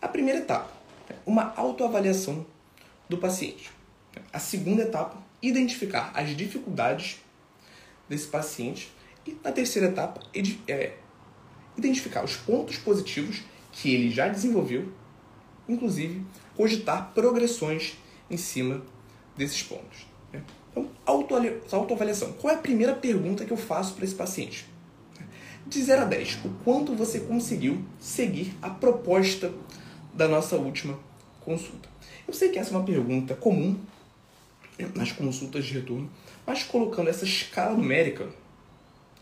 A primeira etapa, uma autoavaliação do paciente. A segunda etapa, identificar as dificuldades desse paciente. E na terceira etapa, é, identificar os pontos positivos que ele já desenvolveu, inclusive cogitar progressões em cima desses pontos. Então, autoavaliação. Qual é a primeira pergunta que eu faço para esse paciente? De 0 a 10, o quanto você conseguiu seguir a proposta da nossa última consulta? Eu sei que essa é uma pergunta comum nas consultas de retorno, mas colocando essa escala numérica,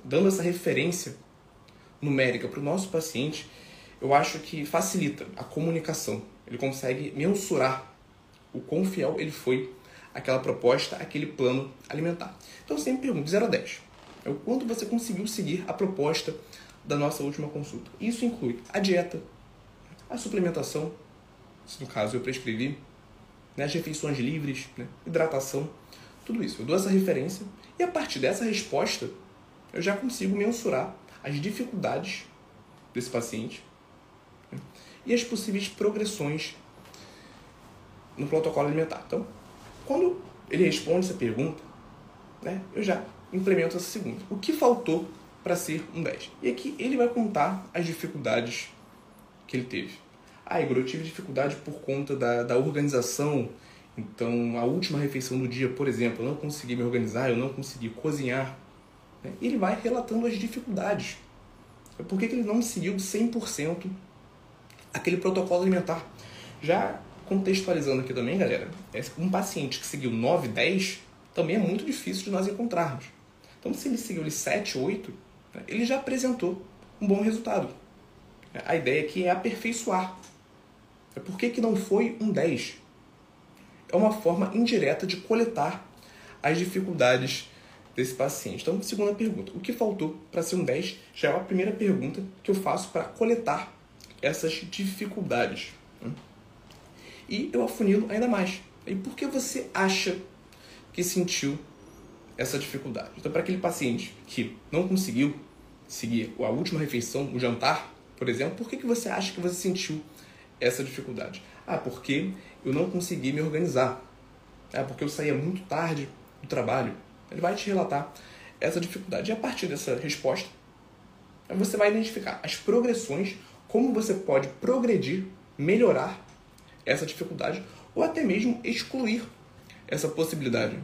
dando essa referência numérica para o nosso paciente, eu acho que facilita a comunicação. Ele consegue mensurar o quão fiel ele foi àquela proposta, àquele plano alimentar. Então sempre pergunto, de 0 a 10, é o quanto você conseguiu seguir a proposta da nossa última consulta. Isso inclui a dieta, a suplementação, se no caso eu prescrevi, né, as refeições livres, né, hidratação, tudo isso. Eu dou essa referência e a partir dessa resposta eu já consigo mensurar as dificuldades desse paciente né, e as possíveis progressões no protocolo alimentar. Então, quando ele responde essa pergunta, né, eu já implemento essa segunda. O que faltou para ser um 10? E aqui ele vai contar as dificuldades que ele teve. Ah, Igor, eu tive dificuldade por conta da, da organização. Então, a última refeição do dia, por exemplo, eu não consegui me organizar, eu não consegui cozinhar. Né? Ele vai relatando as dificuldades. Por que, que ele não seguiu 100% aquele protocolo alimentar? Já contextualizando aqui também, galera, é um paciente que seguiu 9, 10 também é muito difícil de nós encontrarmos. Então, se ele seguiu 7, 8, né, ele já apresentou um bom resultado. A ideia aqui é aperfeiçoar. É por que, que não foi um 10? É uma forma indireta de coletar as dificuldades desse paciente. Então, segunda pergunta: o que faltou para ser um 10? Já é a primeira pergunta que eu faço para coletar essas dificuldades. E eu afunilo ainda mais. E por que você acha que sentiu essa dificuldade? Então, para aquele paciente que não conseguiu seguir a última refeição, o jantar, por exemplo, por que, que você acha que você sentiu essa dificuldade? Ah, porque eu não consegui me organizar. Ah, porque eu saía muito tarde do trabalho. Ele vai te relatar essa dificuldade. E a partir dessa resposta, você vai identificar as progressões, como você pode progredir, melhorar essa dificuldade ou até mesmo excluir essa possibilidade.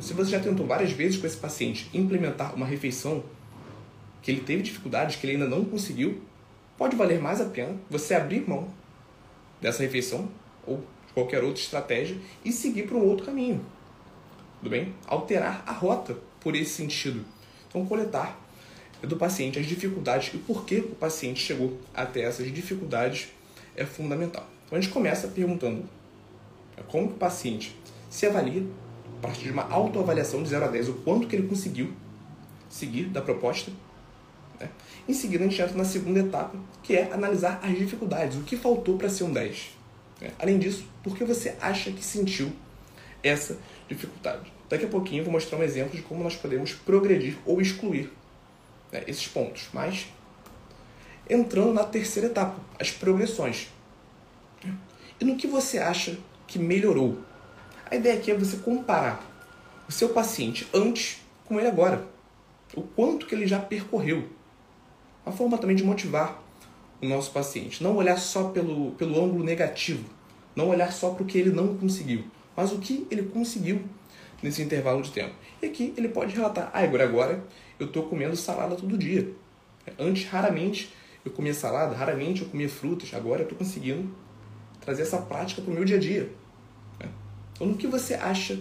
Se você já tentou várias vezes com esse paciente implementar uma refeição que ele teve dificuldades, que ele ainda não conseguiu, pode valer mais a pena você abrir mão dessa refeição ou de qualquer outra estratégia e seguir para um outro caminho. Tudo bem? Alterar a rota por esse sentido. Então, coletar do paciente as dificuldades e por que o paciente chegou até essas dificuldades é fundamental. Então, a gente começa perguntando como o paciente se avalia a partir de uma autoavaliação de 0 a 10, o quanto que ele conseguiu seguir da proposta né? Em seguida, a gente entra na segunda etapa, que é analisar as dificuldades, o que faltou para ser um 10. Né? Além disso, por que você acha que sentiu essa dificuldade? Daqui a pouquinho eu vou mostrar um exemplo de como nós podemos progredir ou excluir né, esses pontos. Mas, entrando na terceira etapa, as progressões. E no que você acha que melhorou? A ideia aqui é você comparar o seu paciente antes com ele agora. O quanto que ele já percorreu uma forma também de motivar o nosso paciente. Não olhar só pelo, pelo ângulo negativo, não olhar só para o que ele não conseguiu, mas o que ele conseguiu nesse intervalo de tempo. E aqui ele pode relatar: ah, agora, agora eu estou comendo salada todo dia. Antes, raramente eu comia salada, raramente eu comia frutas, agora eu estou conseguindo trazer essa prática para o meu dia a dia. Então, no que você acha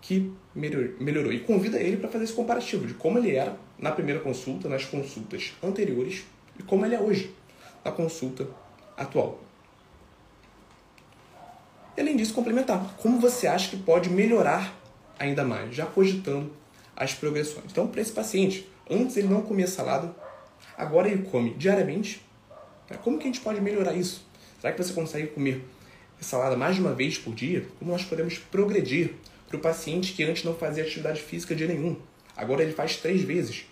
que melhorou? E convida ele para fazer esse comparativo de como ele era na primeira consulta, nas consultas anteriores e como ele é hoje, na consulta atual. E além disso, complementar. Como você acha que pode melhorar ainda mais, já cogitando as progressões. Então, para esse paciente, antes ele não comia salada, agora ele come diariamente. Né? Como que a gente pode melhorar isso? Será que você consegue comer salada mais de uma vez por dia? Como nós podemos progredir? para o paciente que antes não fazia atividade física de nenhum. Agora ele faz três vezes.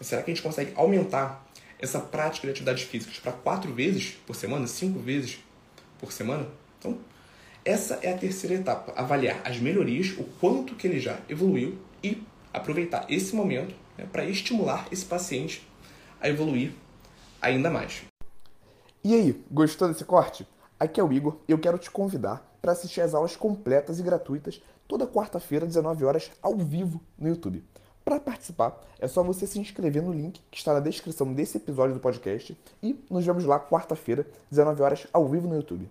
Será que a gente consegue aumentar essa prática de atividades físicas para quatro vezes por semana, cinco vezes por semana? Então, essa é a terceira etapa, avaliar as melhorias, o quanto que ele já evoluiu e aproveitar esse momento né, para estimular esse paciente a evoluir ainda mais. E aí, gostou desse corte? Aqui é o Igor e eu quero te convidar para assistir às aulas completas e gratuitas toda quarta-feira, 19 horas, ao vivo no YouTube. Para participar, é só você se inscrever no link que está na descrição desse episódio do podcast e nos vemos lá quarta-feira, 19 horas, ao vivo no YouTube.